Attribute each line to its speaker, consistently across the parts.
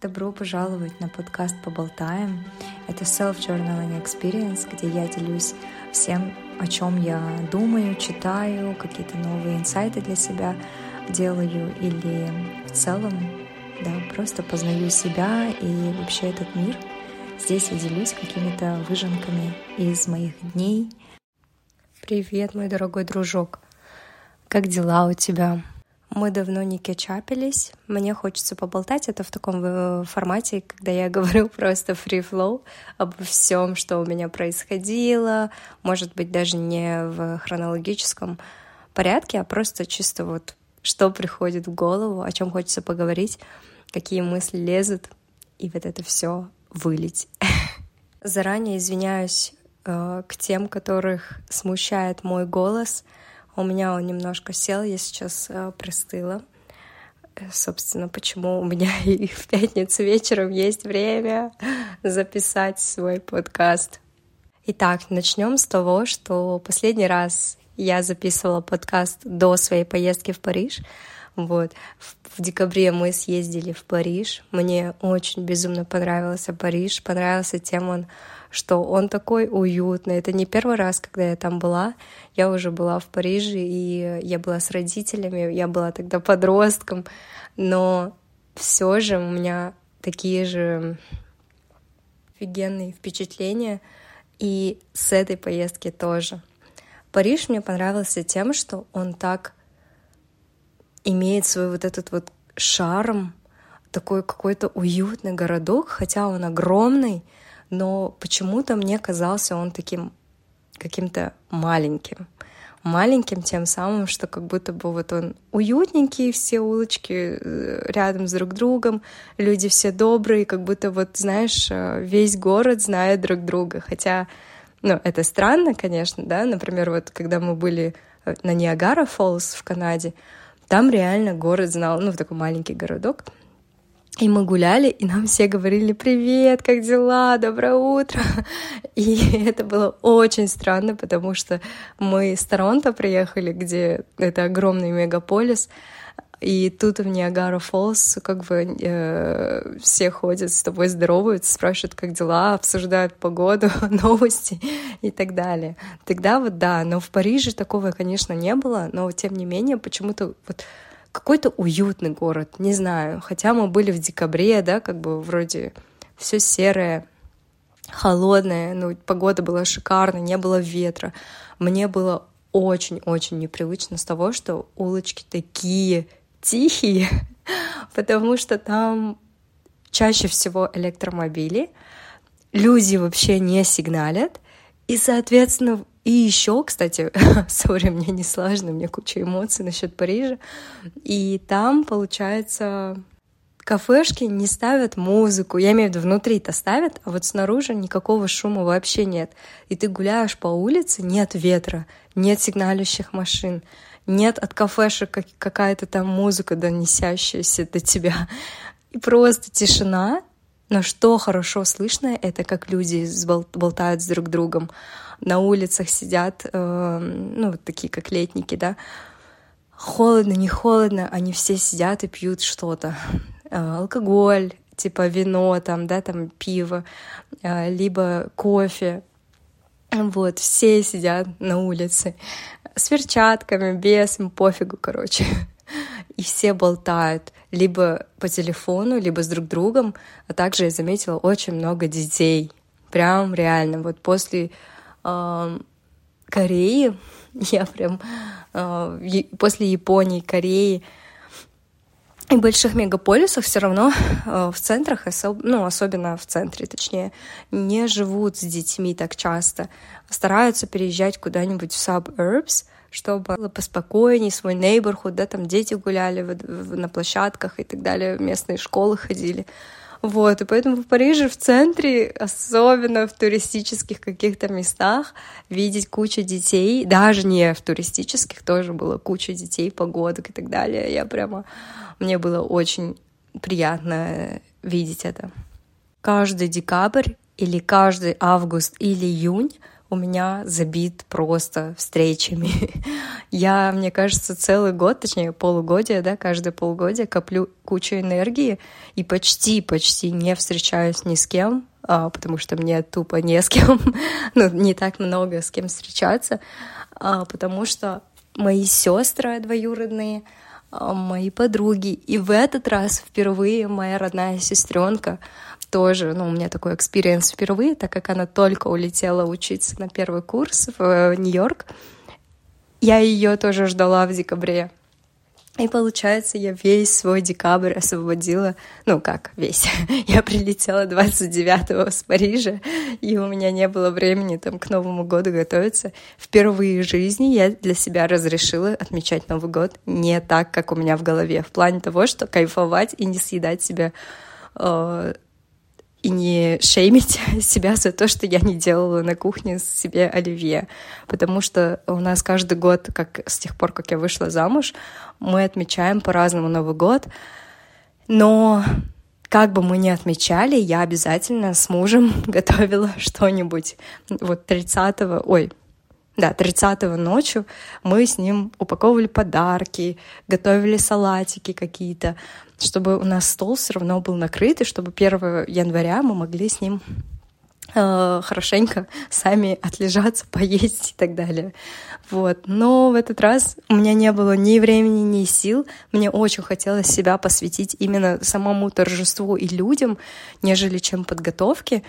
Speaker 1: Добро пожаловать на подкаст «Поболтаем». Это self-journaling experience, где я делюсь всем, о чем я думаю, читаю, какие-то новые инсайты для себя делаю или в целом, да, просто познаю себя и вообще этот мир. Здесь я делюсь какими-то выжимками из моих дней. Привет, мой дорогой дружок. Как дела у тебя? Мы давно не кетчапились. Мне хочется поболтать. Это в таком э, формате, когда я говорю просто free flow обо всем, что у меня происходило. Может быть, даже не в хронологическом порядке, а просто чисто вот что приходит в голову, о чем хочется поговорить, какие мысли лезут, и вот это все вылить. Заранее извиняюсь э, к тем, которых смущает мой голос — у меня он немножко сел, я сейчас э, простыла. Э, собственно, почему у меня и в пятницу вечером есть время записать свой подкаст. Итак, начнем с того, что последний раз я записывала подкаст до своей поездки в Париж. Вот. В декабре мы съездили в Париж. Мне очень безумно понравился Париж. Понравился тем он что он такой уютный. Это не первый раз, когда я там была. Я уже была в Париже, и я была с родителями, я была тогда подростком, но все же у меня такие же офигенные впечатления, и с этой поездки тоже. Париж мне понравился тем, что он так имеет свой вот этот вот шарм, такой какой-то уютный городок, хотя он огромный, но почему-то мне казался он таким каким-то маленьким. Маленьким тем самым, что как будто бы вот он уютненький, все улочки э, рядом с друг другом, люди все добрые, как будто вот, знаешь, э, весь город знает друг друга. Хотя, ну, это странно, конечно, да, например, вот когда мы были э, на Ниагара Фоллс в Канаде, там реально город знал, ну, такой маленький городок — и мы гуляли, и нам все говорили «Привет, как дела? Доброе утро!» И это было очень странно, потому что мы с Торонто приехали, где это огромный мегаполис, и тут в Ниагара Фоллс как бы э, все ходят с тобой, здороваются, спрашивают, как дела, обсуждают погоду, новости и так далее. Тогда вот да, но в Париже такого, конечно, не было, но тем не менее почему-то вот какой-то уютный город, не знаю. Хотя мы были в декабре, да, как бы вроде все серое, холодное, ну, погода была шикарная, не было ветра. Мне было очень-очень непривычно с того, что улочки такие тихие, потому что там чаще всего электромобили, люди вообще не сигналят, и, соответственно, и еще, кстати, сори, мне не сложно, мне куча эмоций насчет Парижа. И там, получается, кафешки не ставят музыку. Я имею в виду, внутри-то ставят, а вот снаружи никакого шума вообще нет. И ты гуляешь по улице, нет ветра, нет сигналищих машин, нет от кафешек какая-то там музыка, донесящаяся до тебя. И просто тишина, но что хорошо слышно, это как люди болтают с друг другом на улицах сидят, э, ну, вот такие как летники, да, холодно, не холодно, они все сидят и пьют что-то. Э, алкоголь, типа вино, там, да, там пиво, э, либо кофе. Вот, все сидят на улице с перчатками, без, им пофигу, короче. И все болтают либо по телефону, либо с друг другом. А также я заметила очень много детей. Прям реально. Вот после Кореи, я прям а, после Японии, Кореи и больших мегаполисах все равно а, в центрах, ну, особенно в центре, точнее, не живут с детьми так часто. Стараются переезжать куда-нибудь в suburbs, чтобы было поспокойнее, свой neighborhood, да, там дети гуляли на площадках и так далее, местные школы ходили. Вот, и поэтому в Париже, в центре, особенно в туристических каких-то местах, видеть кучу детей, даже не в туристических, тоже было куча детей, погодок и так далее. Я прямо, мне было очень приятно видеть это. Каждый декабрь или каждый август или июнь у меня забит просто встречами. Я, мне кажется, целый год, точнее полугодие, да, каждое полугодие коплю кучу энергии и почти-почти не встречаюсь ни с кем, а, потому что мне тупо не с кем, ну, не так много с кем встречаться, а, потому что мои сестры двоюродные, а, мои подруги. И в этот раз впервые моя родная сестренка тоже, ну, у меня такой experience впервые, так как она только улетела учиться на первый курс в э, Нью-Йорк. Я ее тоже ждала в декабре. И получается, я весь свой декабрь освободила, ну как весь, я прилетела 29-го с Парижа, и у меня не было времени там к Новому году готовиться. Впервые в жизни я для себя разрешила отмечать Новый год не так, как у меня в голове, в плане того, что кайфовать и не съедать себя э, и не шеймить себя за то, что я не делала на кухне себе оливье. Потому что у нас каждый год, как с тех пор, как я вышла замуж, мы отмечаем по-разному Новый год. Но как бы мы ни отмечали, я обязательно с мужем готовила что-нибудь. Вот 30-го, ой, да, 30-го ночью мы с ним упаковывали подарки, готовили салатики какие-то, чтобы у нас стол все равно был накрыт, и чтобы 1 января мы могли с ним э, хорошенько сами отлежаться, поесть и так далее. Вот. Но в этот раз у меня не было ни времени, ни сил. Мне очень хотелось себя посвятить именно самому торжеству и людям, нежели чем подготовке.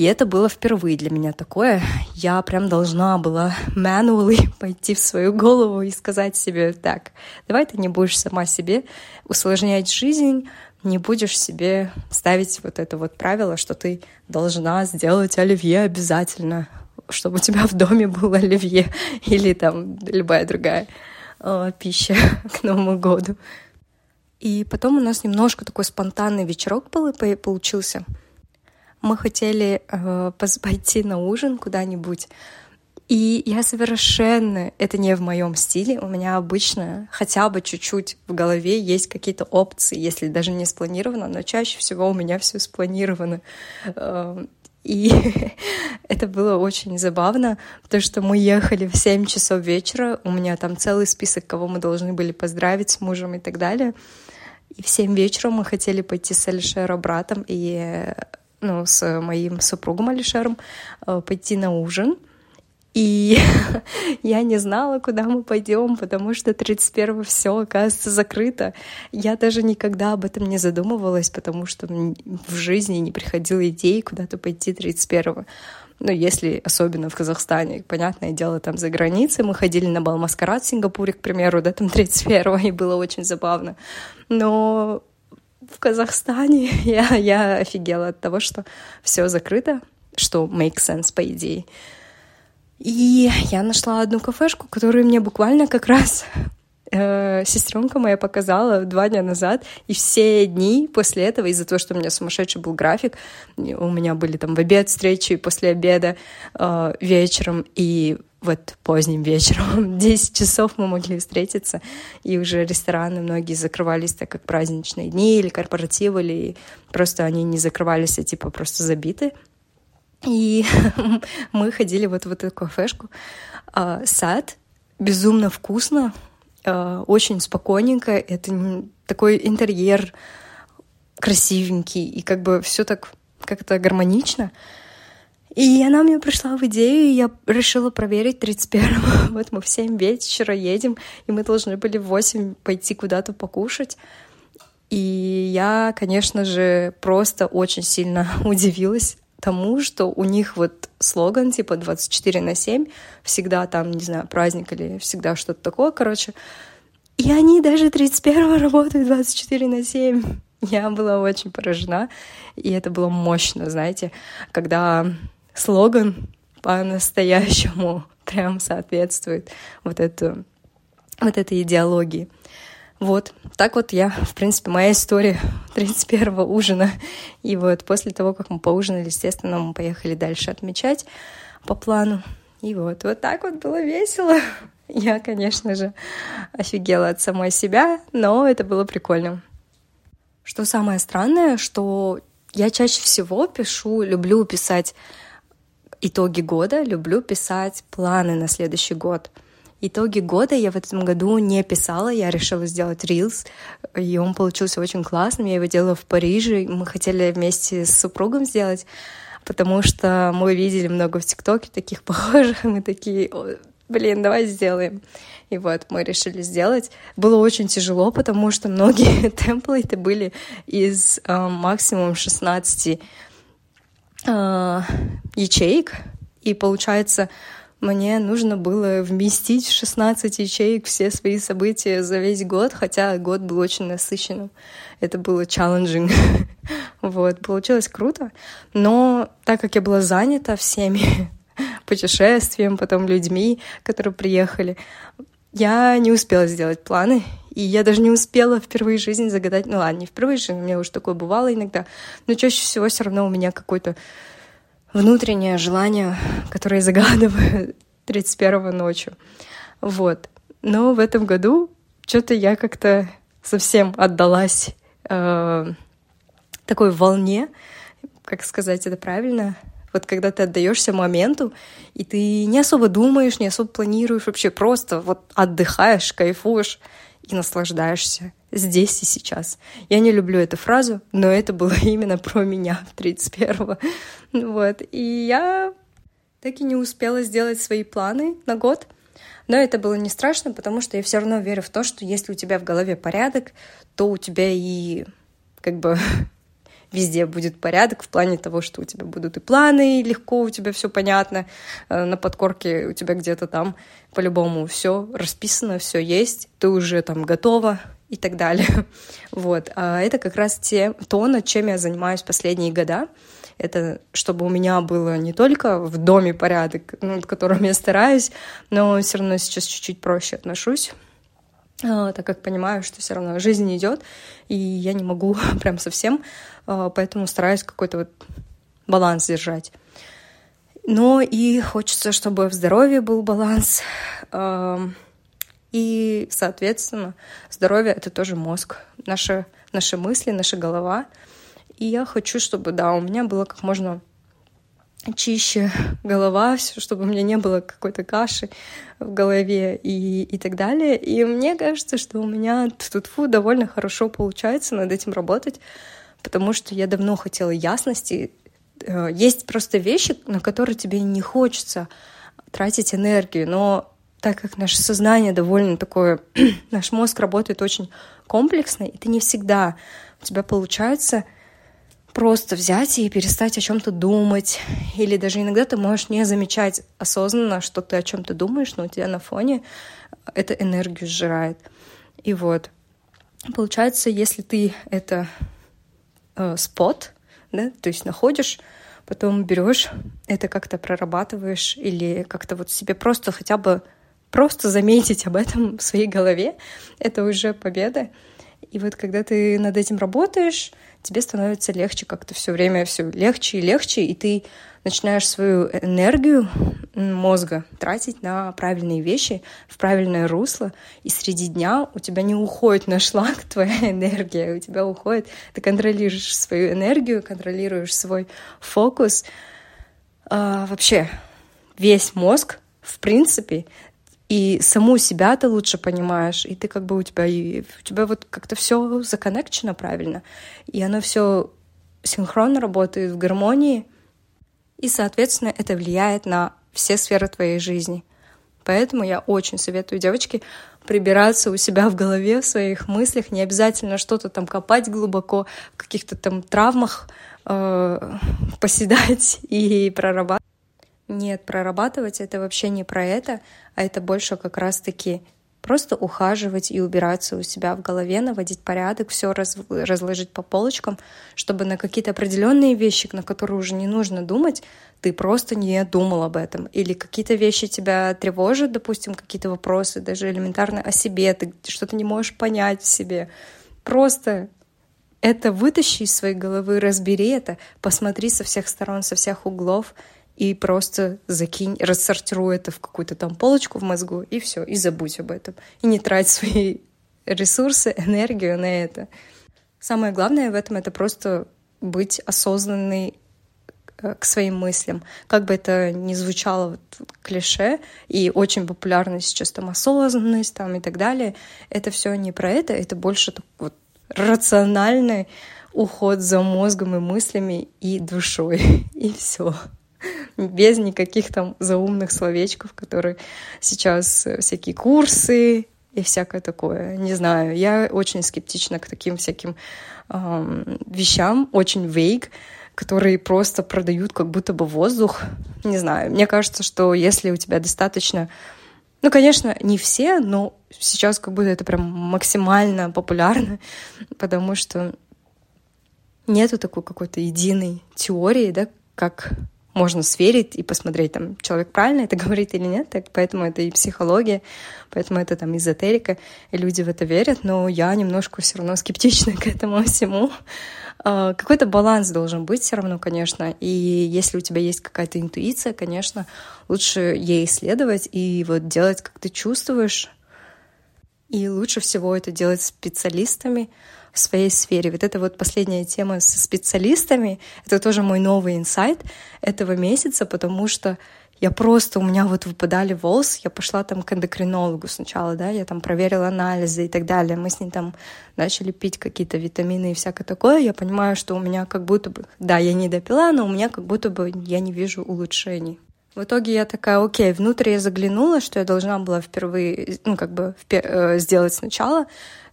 Speaker 1: И это было впервые для меня такое. Я прям должна была manually пойти в свою голову и сказать себе, так, давай ты не будешь сама себе усложнять жизнь, не будешь себе ставить вот это вот правило, что ты должна сделать оливье обязательно, чтобы у тебя в доме было оливье или там любая другая э, пища к Новому году. И потом у нас немножко такой спонтанный вечерок был, получился — мы хотели э, пойти на ужин куда-нибудь, и я совершенно, это не в моем стиле, у меня обычно хотя бы чуть-чуть в голове есть какие-то опции, если даже не спланировано, но чаще всего у меня все спланировано. Эм, и это было очень забавно, потому что мы ехали в 7 часов вечера, у меня там целый список, кого мы должны были поздравить с мужем и так далее. И в 7 вечера мы хотели пойти с Алишера братом и ну, с моим супругом Алишером э, пойти на ужин. И я не знала, куда мы пойдем, потому что 31 все оказывается закрыто. Я даже никогда об этом не задумывалась, потому что в жизни не приходила идеи куда-то пойти 31 ну, если особенно в Казахстане, понятное дело, там за границей, мы ходили на бал маскарад в Сингапуре, к примеру, да, там 31-го, и было очень забавно. Но в Казахстане я, я офигела от того, что все закрыто, что makes sense, по идее. И я нашла одну кафешку, которую мне буквально как раз э, сестренка моя показала два дня назад, и все дни после этого, из-за того, что у меня сумасшедший был график, у меня были там в обед встречи, после обеда э, вечером, и вот поздним вечером, 10 часов мы могли встретиться, и уже рестораны многие закрывались, так как праздничные дни или корпоративы, или просто они не закрывались, а типа просто забиты. И мы ходили вот в эту кафешку. А, сад безумно вкусно, очень спокойненько. Это такой интерьер красивенький, и как бы все так как-то гармонично. И она мне пришла в идею, и я решила проверить 31-го. Вот мы в 7 вечера едем, и мы должны были в 8 пойти куда-то покушать. И я, конечно же, просто очень сильно удивилась тому, что у них вот слоган типа 24 на 7, всегда там, не знаю, праздник или всегда что-то такое, короче. И они даже 31-го работают 24 на 7. Я была очень поражена, и это было мощно, знаете, когда слоган по-настоящему прям соответствует вот, эту, вот этой идеологии. Вот, так вот я, в принципе, моя история 31-го ужина. И вот после того, как мы поужинали, естественно, мы поехали дальше отмечать по плану. И вот, вот так вот было весело. Я, конечно же, офигела от самой себя, но это было прикольно. Что самое странное, что я чаще всего пишу, люблю писать итоги года люблю писать планы на следующий год. Итоги года я в этом году не писала, я решила сделать рилс, и он получился очень классным. Я его делала в Париже, мы хотели вместе с супругом сделать, потому что мы видели много в ТикТоке таких похожих, и мы такие, блин, давай сделаем. И вот мы решили сделать. Было очень тяжело, потому что многие темплейты были из э, максимум 16 э, ячеек. И получается, мне нужно было вместить в 16 ячеек все свои события за весь год, хотя год был очень насыщенным. Это было challenging. вот, получилось круто. Но так как я была занята всеми путешествием, потом людьми, которые приехали, я не успела сделать планы, и я даже не успела впервые в жизни загадать, ну ладно, не впервые в жизни, у меня уже такое бывало иногда, но чаще всего все равно у меня какое-то внутреннее желание, которое загадываю 31 ночью. Вот. Но в этом году что-то я как-то совсем отдалась э, такой волне, как сказать это правильно, вот когда ты отдаешься моменту, и ты не особо думаешь, не особо планируешь, вообще просто вот отдыхаешь, кайфуешь и наслаждаешься здесь и сейчас. Я не люблю эту фразу, но это было именно про меня 31-го. Вот. И я так и не успела сделать свои планы на год. Но это было не страшно, потому что я все равно верю в то, что если у тебя в голове порядок, то у тебя и как бы везде будет порядок в плане того, что у тебя будут и планы, и легко у тебя все понятно, э, на подкорке у тебя где-то там по-любому все расписано, все есть, ты уже там готова и так далее. Вот. А это как раз те, то, над чем я занимаюсь последние года. Это чтобы у меня было не только в доме порядок, над которым я стараюсь, но все равно сейчас чуть-чуть проще отношусь а, так как понимаю, что все равно жизнь идет, и я не могу прям совсем, а, поэтому стараюсь какой-то вот баланс держать. Но и хочется, чтобы в здоровье был баланс. И, соответственно, здоровье — это тоже мозг, наши, наши мысли, наша голова. И я хочу, чтобы, да, у меня было как можно чище голова, все, чтобы у меня не было какой-то каши в голове и, и так далее. И мне кажется, что у меня тут фу довольно хорошо получается над этим работать, потому что я давно хотела ясности. Э, есть просто вещи, на которые тебе не хочется тратить энергию, но так как наше сознание довольно такое, наш мозг работает очень комплексно, и ты не всегда у тебя получается просто взять и перестать о чем-то думать. Или даже иногда ты можешь не замечать осознанно, что ты о чем-то думаешь, но у тебя на фоне это энергию сжирает. И вот. Получается, если ты это э, спот, да, то есть находишь, потом берешь, это как-то прорабатываешь или как-то вот себе просто хотя бы просто заметить об этом в своей голове, это уже победа. И вот когда ты над этим работаешь, тебе становится легче как-то все время все легче и легче, и ты начинаешь свою энергию мозга тратить на правильные вещи, в правильное русло, и среди дня у тебя не уходит на шлак твоя энергия, у тебя уходит, ты контролируешь свою энергию, контролируешь свой фокус. А, вообще, весь мозг, в принципе, и саму себя ты лучше понимаешь, и ты как бы у тебя, и у тебя вот как-то все законнекчено правильно, и оно все синхронно работает в гармонии, и, соответственно, это влияет на все сферы твоей жизни. Поэтому я очень советую девочке прибираться у себя в голове, в своих мыслях, не обязательно что-то там копать глубоко, в каких-то там травмах э, поседать и прорабатывать. Нет, прорабатывать это вообще не про это, а это больше как раз-таки просто ухаживать и убираться у себя в голове, наводить порядок, все раз, разложить по полочкам, чтобы на какие-то определенные вещи, на которые уже не нужно думать, ты просто не думал об этом. Или какие-то вещи тебя тревожат, допустим, какие-то вопросы, даже элементарно о себе, ты что-то не можешь понять в себе. Просто это вытащи из своей головы, разбери это, посмотри со всех сторон, со всех углов — и просто закинь, рассортируй это в какую-то там полочку в мозгу, и все, и забудь об этом. И не трать свои ресурсы, энергию на это. Самое главное в этом — это просто быть осознанной
Speaker 2: э, к своим мыслям. Как бы это ни звучало вот, клише, и очень популярно сейчас там осознанность там, и так далее, это все не про это, это больше вот, рациональный уход за мозгом и мыслями и душой, и все без никаких там заумных словечков, которые сейчас э, всякие курсы и всякое такое. Не знаю, я очень скептична к таким всяким эм, вещам, очень vague, которые просто продают как будто бы воздух. Не знаю, мне кажется, что если у тебя достаточно... Ну, конечно, не все, но сейчас как будто это прям максимально популярно, потому что нету такой какой-то единой теории, да, как можно сверить и посмотреть, там, человек правильно это говорит или нет, так, поэтому это и психология, поэтому это там эзотерика, и люди в это верят, но я немножко все равно скептична к этому всему. А, какой-то баланс должен быть все равно, конечно, и если у тебя есть какая-то интуиция, конечно, лучше ей исследовать и вот делать, как ты чувствуешь, и лучше всего это делать специалистами, в своей сфере. Вот это вот последняя тема со специалистами, это тоже мой новый инсайт этого месяца, потому что я просто, у меня вот выпадали волосы, я пошла там к эндокринологу сначала, да, я там проверила анализы и так далее, мы с ней там начали пить какие-то витамины и всякое такое, я понимаю, что у меня как будто бы, да, я не допила, но у меня как будто бы я не вижу улучшений. В итоге я такая, окей, внутрь я заглянула, что я должна была впервые, ну, как бы впер- э, сделать сначала,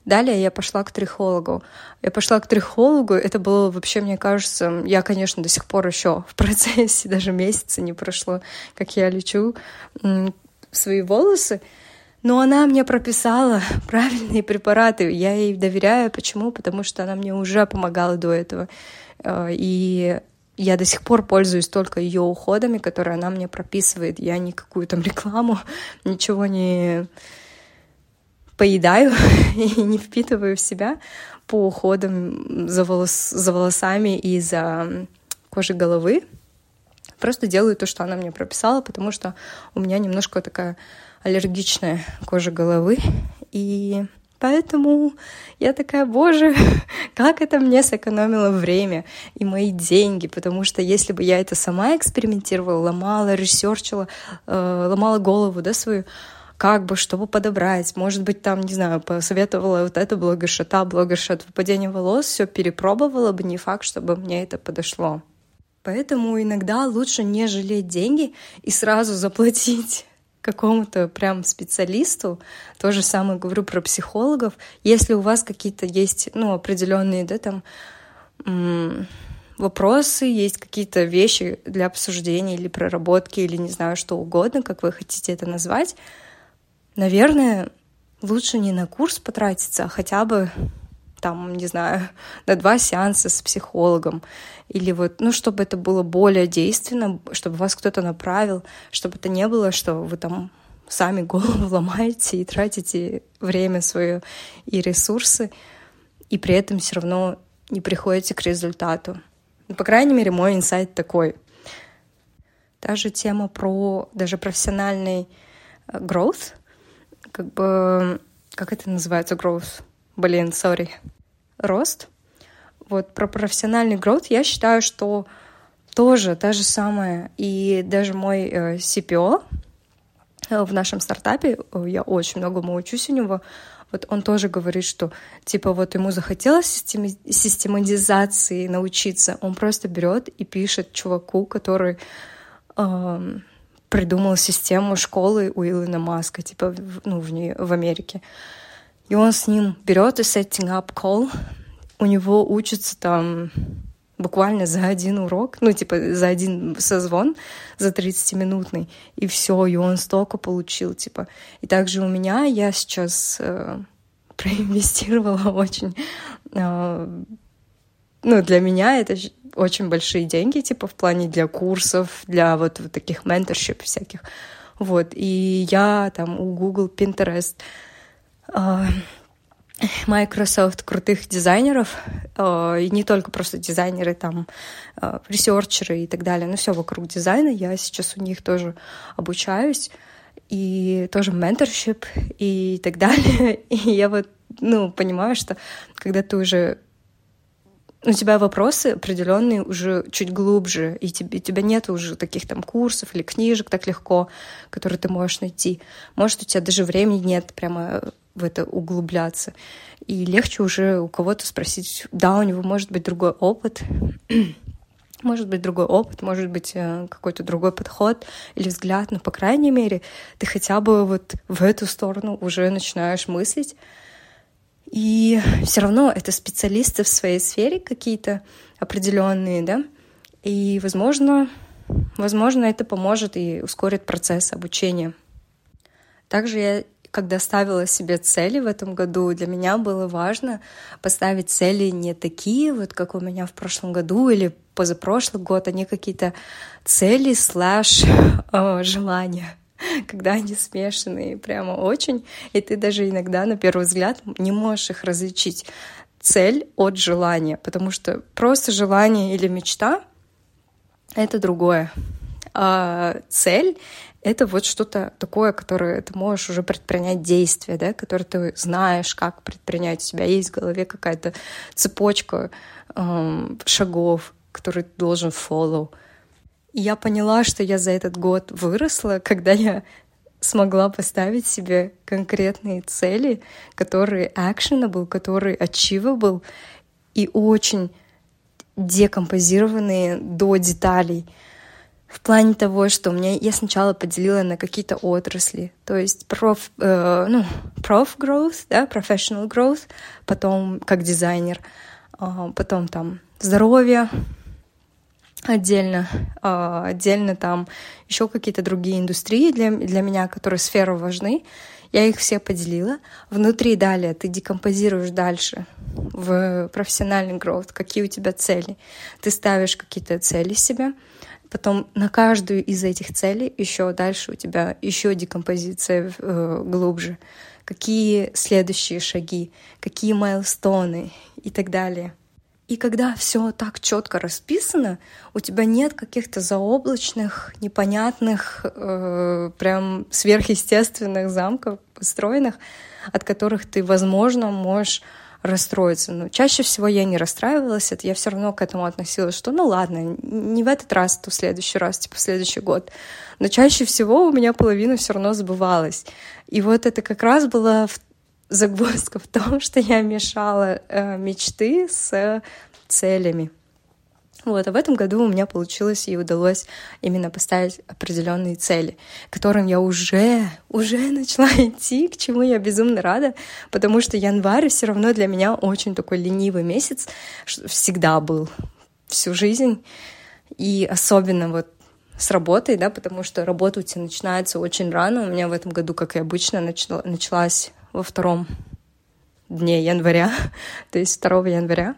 Speaker 2: Далее я пошла к трихологу. Я пошла к трихологу, это было вообще, мне кажется, я, конечно, до сих пор еще в процессе, даже месяца не прошло, как я лечу свои волосы, но она мне прописала правильные препараты. Я ей доверяю. Почему? Потому что она мне уже помогала до этого. Э, и я до сих пор пользуюсь только ее уходами, которые она мне прописывает. Я никакую там рекламу, ничего не поедаю и не впитываю в себя по уходам за, волос, за волосами и за кожей головы. Просто делаю то, что она мне прописала, потому что у меня немножко такая аллергичная кожа головы. И поэтому я такая, боже, как это мне сэкономило время и мои деньги, потому что если бы я это сама экспериментировала, ломала, ресерчила, э, ломала голову, да, свою, как бы, чтобы подобрать. Может быть, там, не знаю, посоветовала вот это блогерша, та блогерша от выпадения волос, все перепробовала бы, не факт, чтобы мне это подошло. Поэтому иногда лучше не жалеть деньги и сразу заплатить какому-то прям специалисту. То же самое говорю про психологов. Если у вас какие-то есть, ну, определенные, да, там, вопросы, есть какие-то вещи для обсуждения или проработки, или не знаю, что угодно, как вы хотите это назвать, наверное, лучше не на курс потратиться, а хотя бы там, не знаю, на два сеанса с психологом. Или вот, ну, чтобы это было более действенно, чтобы вас кто-то направил, чтобы это не было, что вы там сами голову ломаете и тратите время свое и ресурсы, и при этом все равно не приходите к результату. Ну, по крайней мере, мой инсайт такой. Та же тема про даже профессиональный э, growth — как бы, как это называется, growth? Блин, sorry. Рост. Вот про профессиональный growth я считаю, что тоже та же самая. И даже мой э, CPO э, в нашем стартапе, э, я очень многому учусь у него, вот он тоже говорит, что типа вот ему захотелось системи- систематизации научиться, он просто берет и пишет чуваку, который эм, придумал систему школы у Илона Маска, типа, ну, в, нее, в Америке. И он с ним берет и setting up call, у него учится там буквально за один урок, ну, типа, за один созвон, за 30-минутный, и все, и он столько получил, типа. И также у меня я сейчас э, проинвестировала очень э, ну, для меня это очень большие деньги, типа, в плане для курсов, для вот, вот таких менторшип всяких. Вот, и я там у Google, Pinterest, а, Microsoft крутых дизайнеров, а, и не только просто дизайнеры, там, а, ресерчеры и так далее, но все вокруг дизайна, я сейчас у них тоже обучаюсь, и тоже менторшип и так далее. И я вот, ну, понимаю, что когда ты уже у тебя вопросы определенные уже чуть глубже, и тебе, у тебя нет уже таких там курсов или книжек так легко, которые ты можешь найти. Может, у тебя даже времени нет прямо в это углубляться. И легче уже у кого-то спросить, да, у него может быть другой опыт, может быть другой опыт, может быть э, какой-то другой подход или взгляд, но, по крайней мере, ты хотя бы вот в эту сторону уже начинаешь мыслить. И все равно это специалисты в своей сфере какие-то определенные, да, и, возможно, возможно, это поможет и ускорит процесс обучения. Также я когда ставила себе цели в этом году, для меня было важно поставить цели не такие, вот как у меня в прошлом году или позапрошлый год, они какие-то цели слэш э, желания когда они смешанные прямо очень, и ты даже иногда на первый взгляд не можешь их различить цель от желания, потому что просто желание или мечта — это другое. А цель это вот что-то такое, которое ты можешь уже предпринять действие, да, которое ты знаешь, как предпринять. У тебя есть в голове какая-то цепочка эм, шагов, которые ты должен follow. Я поняла, что я за этот год выросла, когда я смогла поставить себе конкретные цели, которые actionable, которые achievable и очень декомпозированные до деталей — в плане того, что меня я сначала поделила на какие-то отрасли, то есть проф, э, ну, проф growth, да, professional growth, потом как дизайнер, э, потом там здоровье отдельно, э, отдельно там еще какие-то другие индустрии для, для меня, которые сферы важны. Я их все поделила. Внутри далее ты декомпозируешь дальше в профессиональный growth, какие у тебя цели. Ты ставишь какие-то цели себе, Потом на каждую из этих целей еще дальше у тебя еще декомпозиция э, глубже. Какие следующие шаги, какие майлстоны и так далее. И когда все так четко расписано, у тебя нет каких-то заоблачных, непонятных, э, прям сверхъестественных замков построенных, от которых ты, возможно, можешь расстроиться. Но чаще всего я не расстраивалась, это я все равно к этому относилась, что ну ладно, не в этот раз, то в следующий раз, типа в следующий год. Но чаще всего у меня половина все равно забывалась. И вот это как раз была загвоздка в том, что я мешала э, мечты с целями. Вот, а в этом году у меня получилось и удалось именно поставить определенные цели, к которым я уже, уже начала идти, к чему я безумно рада, потому что январь все равно для меня очень такой ленивый месяц, всегда был всю жизнь, и особенно вот с работой, да, потому что работа у тебя начинается очень рано. У меня в этом году, как и обычно, начала, началась во втором дне января, то есть 2 января.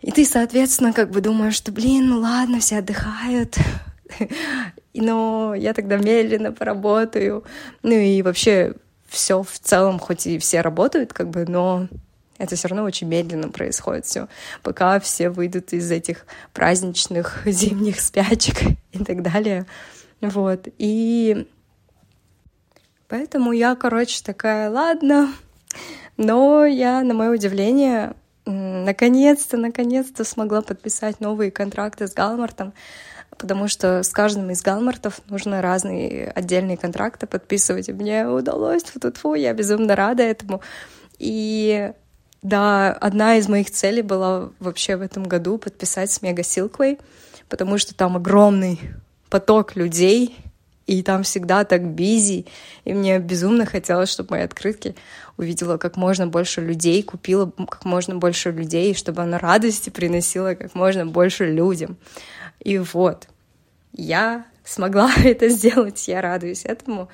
Speaker 2: И ты, соответственно, как бы думаешь, что, блин, ну ладно, все отдыхают, но я тогда медленно поработаю. Ну и вообще все в целом, хоть и все работают, как бы, но это все равно очень медленно происходит все, пока все выйдут из этих праздничных зимних спячек и так далее. Вот. И поэтому я, короче, такая, ладно. Но я, на мое удивление, наконец-то, наконец-то смогла подписать новые контракты с Галмартом, потому что с каждым из Галмартов нужно разные отдельные контракты подписывать, и мне удалось, фу -фу я безумно рада этому. И да, одна из моих целей была вообще в этом году подписать с Мега Силквей, потому что там огромный поток людей, и там всегда так бизи, и мне безумно хотелось, чтобы мои открытки увидела как можно больше людей, купила как можно больше людей, чтобы она радости приносила как можно больше людям. И вот, я смогла это сделать, я радуюсь этому.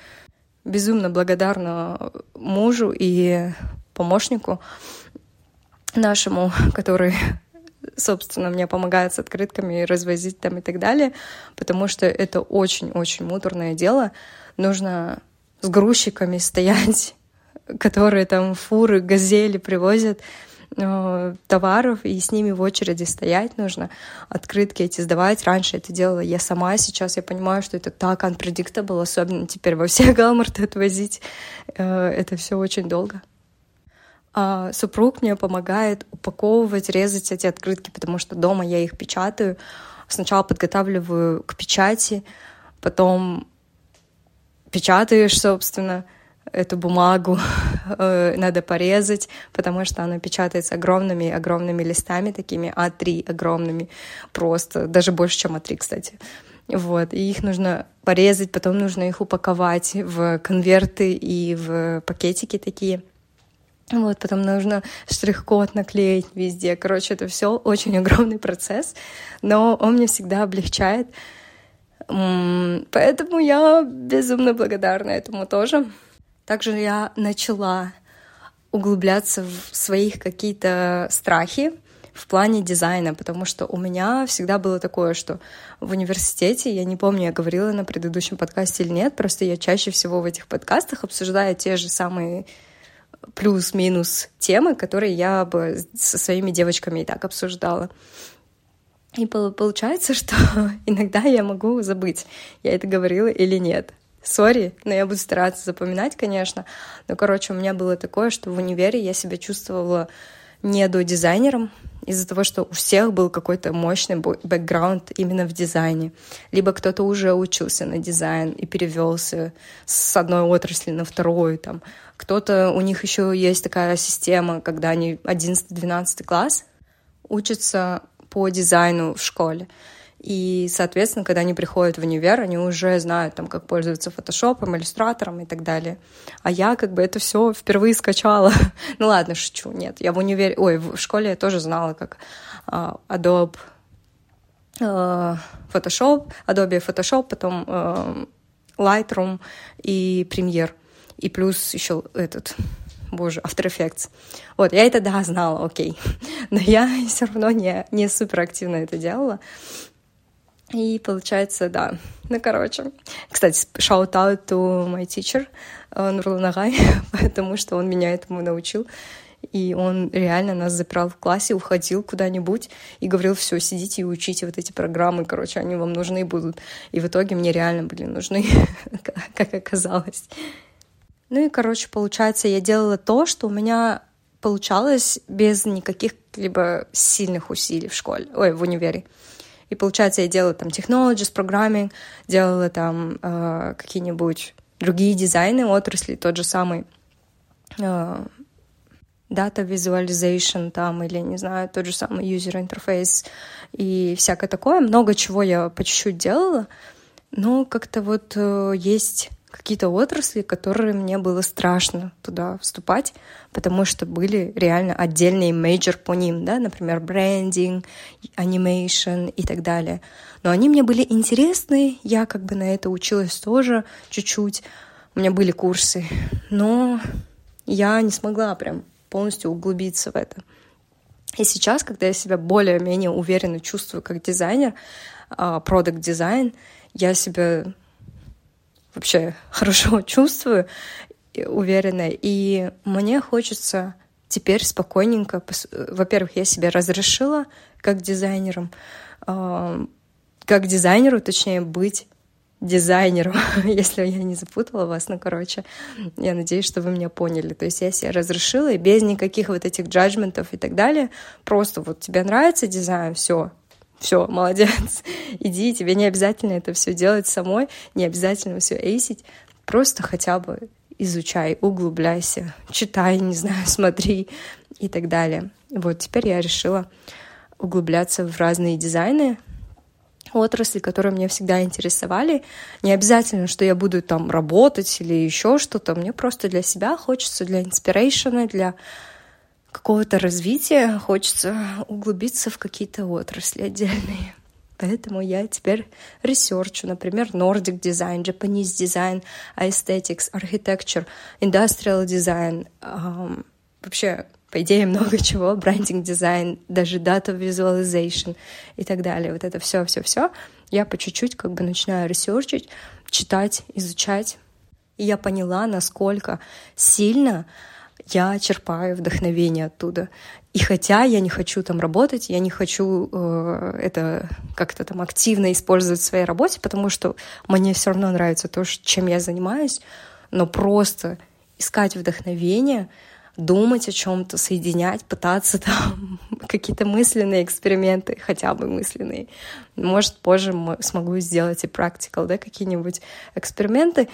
Speaker 2: Безумно благодарна мужу и помощнику нашему, который собственно, мне помогает с открытками развозить там и так далее, потому что это очень-очень муторное дело. Нужно с грузчиками стоять, которые там фуры, газели привозят э, товаров, и с ними в очереди стоять нужно, открытки эти сдавать. Раньше это делала я сама, сейчас я понимаю, что это так unpredictable, особенно теперь во все галмарты отвозить. Э, это все очень долго. А супруг мне помогает упаковывать, резать эти открытки, потому что дома я их печатаю. Сначала подготавливаю к печати, потом печатаешь, собственно, эту бумагу э, надо порезать, потому что она печатается огромными-огромными листами, такими А3 огромными, просто, даже больше, чем А3, кстати. Вот, и их нужно порезать, потом нужно их упаковать в конверты и в пакетики такие. Вот, потом нужно штрих-код наклеить везде. Короче, это все очень огромный процесс, но он мне всегда облегчает. Поэтому я безумно благодарна этому тоже. Также я начала углубляться в своих какие-то страхи в плане дизайна, потому что у меня всегда было такое, что в университете, я не помню, я говорила на предыдущем подкасте или нет, просто я чаще всего в этих подкастах обсуждаю те же самые плюс-минус темы, которые я бы со своими девочками и так обсуждала. И получается, что иногда я могу забыть, я это говорила или нет. Sorry, но я буду стараться запоминать, конечно. Но, короче, у меня было такое, что в универе я себя чувствовала не до дизайнером из-за того, что у всех был какой-то мощный бэкграунд именно в дизайне. Либо кто-то уже учился на дизайн и перевелся с одной отрасли на вторую. Там. Кто-то, у них еще есть такая система, когда они 11-12 класс учатся по дизайну в школе. И, соответственно, когда они приходят в универ, они уже знают, там, как пользоваться фотошопом, иллюстратором и так далее. А я как бы это все впервые скачала. ну ладно, шучу, нет. Я в универе, ой, в школе я тоже знала, как uh, Adobe uh, Photoshop, Adobe Photoshop, потом uh, Lightroom и Premiere. И плюс еще этот боже, After Effects. Вот, я это, да, знала, окей. Но я все равно не, не супер активно это делала. И получается, да. Ну, короче. Кстати, shout out to my teacher, Нурлан Агай, потому что он меня этому научил. И он реально нас запирал в классе, уходил куда-нибудь и говорил, все, сидите и учите вот эти программы, короче, они вам нужны будут. И в итоге мне реально были нужны, как оказалось. Ну и, короче, получается, я делала то, что у меня получалось без никаких либо сильных усилий в школе, ой, в универе. И получается, я делала там technologies, programming, делала там э, какие-нибудь другие дизайны отрасли, тот же самый э, visualization там, или, не знаю, тот же самый user interface и всякое такое. Много чего я по чуть-чуть делала, но как-то вот э, есть какие-то отрасли, которые мне было страшно туда вступать, потому что были реально отдельные major по ним, да, например, брендинг, animation и так далее. Но они мне были интересны, я как бы на это училась тоже чуть-чуть, у меня были курсы, но я не смогла прям полностью углубиться в это. И сейчас, когда я себя более-менее уверенно чувствую как дизайнер, продукт дизайн, я себя вообще хорошо чувствую, уверенно. И мне хочется теперь спокойненько... Во-первых, я себе разрешила как дизайнером, как дизайнеру, точнее, быть дизайнером, если я не запутала вас, ну, короче, я надеюсь, что вы меня поняли. То есть я себе разрешила, и без никаких вот этих джаджментов и так далее, просто вот тебе нравится дизайн, все, все, молодец, иди, тебе не обязательно это все делать самой, не обязательно все эйсить, просто хотя бы изучай, углубляйся, читай, не знаю, смотри и так далее. Вот теперь я решила углубляться в разные дизайны, отрасли, которые меня всегда интересовали. Не обязательно, что я буду там работать или еще что-то. Мне просто для себя хочется, для инспирейшена, для какого-то развития, хочется углубиться в какие-то отрасли отдельные. Поэтому я теперь ресерчу, например, Nordic Design, Japanese Design, Aesthetics, Architecture, Industrial Design, um, вообще, по идее, много чего, брендинг дизайн, даже data visualization и так далее. Вот это все, все, все. Я по чуть-чуть как бы начинаю ресерчить, читать, изучать. И я поняла, насколько сильно я черпаю вдохновение оттуда. И хотя я не хочу там работать, я не хочу э, это как-то там активно использовать в своей работе, потому что мне все равно нравится то, чем я занимаюсь, но просто искать вдохновение думать о чем-то, соединять, пытаться там какие-то мысленные эксперименты, хотя бы мысленные. Может, позже смогу сделать и practical, да, какие-нибудь эксперименты.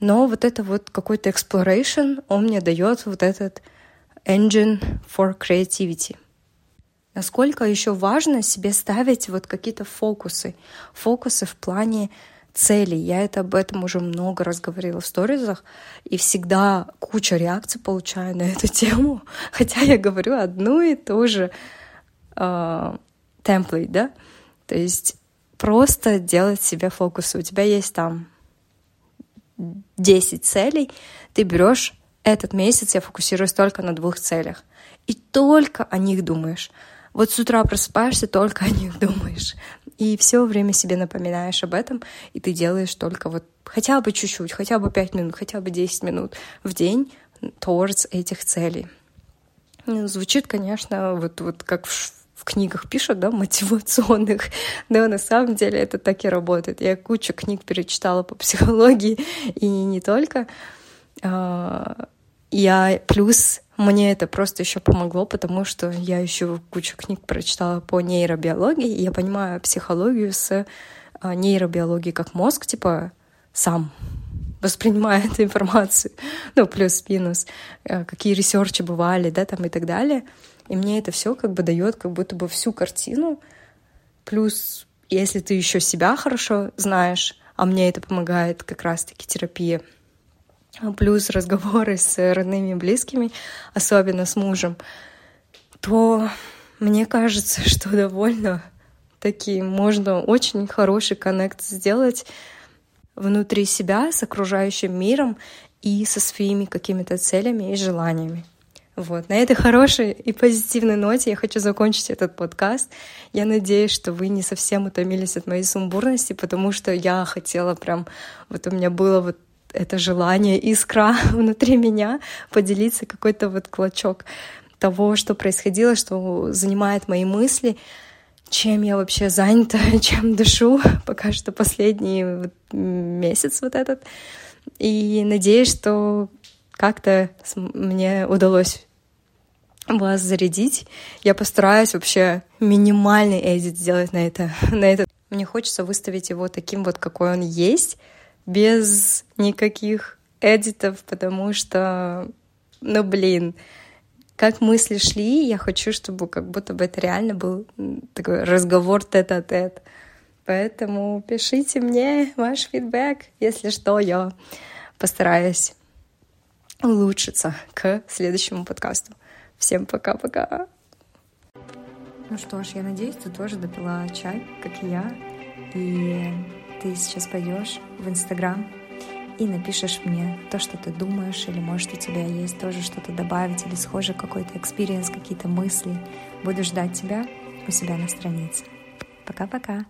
Speaker 2: Но вот это вот какой-то exploration, он мне дает вот этот engine for creativity. Насколько еще важно себе ставить вот какие-то фокусы. Фокусы в плане целей. Я это об этом уже много раз говорила в сторизах, и всегда куча реакций получаю на эту тему, хотя я говорю одну и ту же э, да, то есть просто делать себе фокусы. У тебя есть там 10 целей, ты берешь этот месяц, я фокусируюсь только на двух целях, и только о них думаешь. Вот с утра просыпаешься, только о них думаешь. И все время себе напоминаешь об этом, и ты делаешь только вот хотя бы чуть-чуть, хотя бы 5 минут, хотя бы 10 минут в день towards этих целей. Ну, звучит, конечно, вот, вот как в, книгах пишут, да, мотивационных, но на самом деле это так и работает. Я кучу книг перечитала по психологии, и не только. А, я плюс мне это просто еще помогло, потому что я еще кучу книг прочитала по нейробиологии, и я понимаю психологию с а, нейробиологией как мозг, типа, сам воспринимает информацию, ну, плюс-минус, а, какие ресерчи бывали, да, там и так далее. И мне это все как бы дает как будто бы всю картину. Плюс, если ты еще себя хорошо знаешь, а мне это помогает как раз-таки терапия, плюс разговоры с родными и близкими, особенно с мужем, то мне кажется, что довольно таки можно очень хороший коннект сделать внутри себя с окружающим миром и со своими какими-то целями и желаниями. Вот. На этой хорошей и позитивной ноте я хочу закончить этот подкаст. Я надеюсь, что вы не совсем утомились от моей сумбурности, потому что я хотела прям... Вот у меня было вот это желание, искра внутри меня поделиться какой-то вот клочок того, что происходило, что занимает мои мысли, чем я вообще занята, чем дышу, пока что последний вот месяц вот этот. И надеюсь, что как-то мне удалось вас зарядить. Я постараюсь вообще минимальный эдит сделать на это. На это. Мне хочется выставить его таким вот, какой он есть, без никаких эдитов, потому что, ну блин, как мысли шли, я хочу, чтобы как будто бы это реально был такой разговор тет-а-тет. Поэтому пишите мне ваш фидбэк, если что, я постараюсь улучшиться к следующему подкасту. Всем пока-пока. Ну что ж, я надеюсь, ты тоже допила чай, как и я, и ты сейчас пойдешь в Инстаграм и напишешь мне то, что ты думаешь, или может у тебя есть тоже что-то добавить, или схожий какой-то experience, какие-то мысли. Буду ждать тебя у себя на странице. Пока-пока.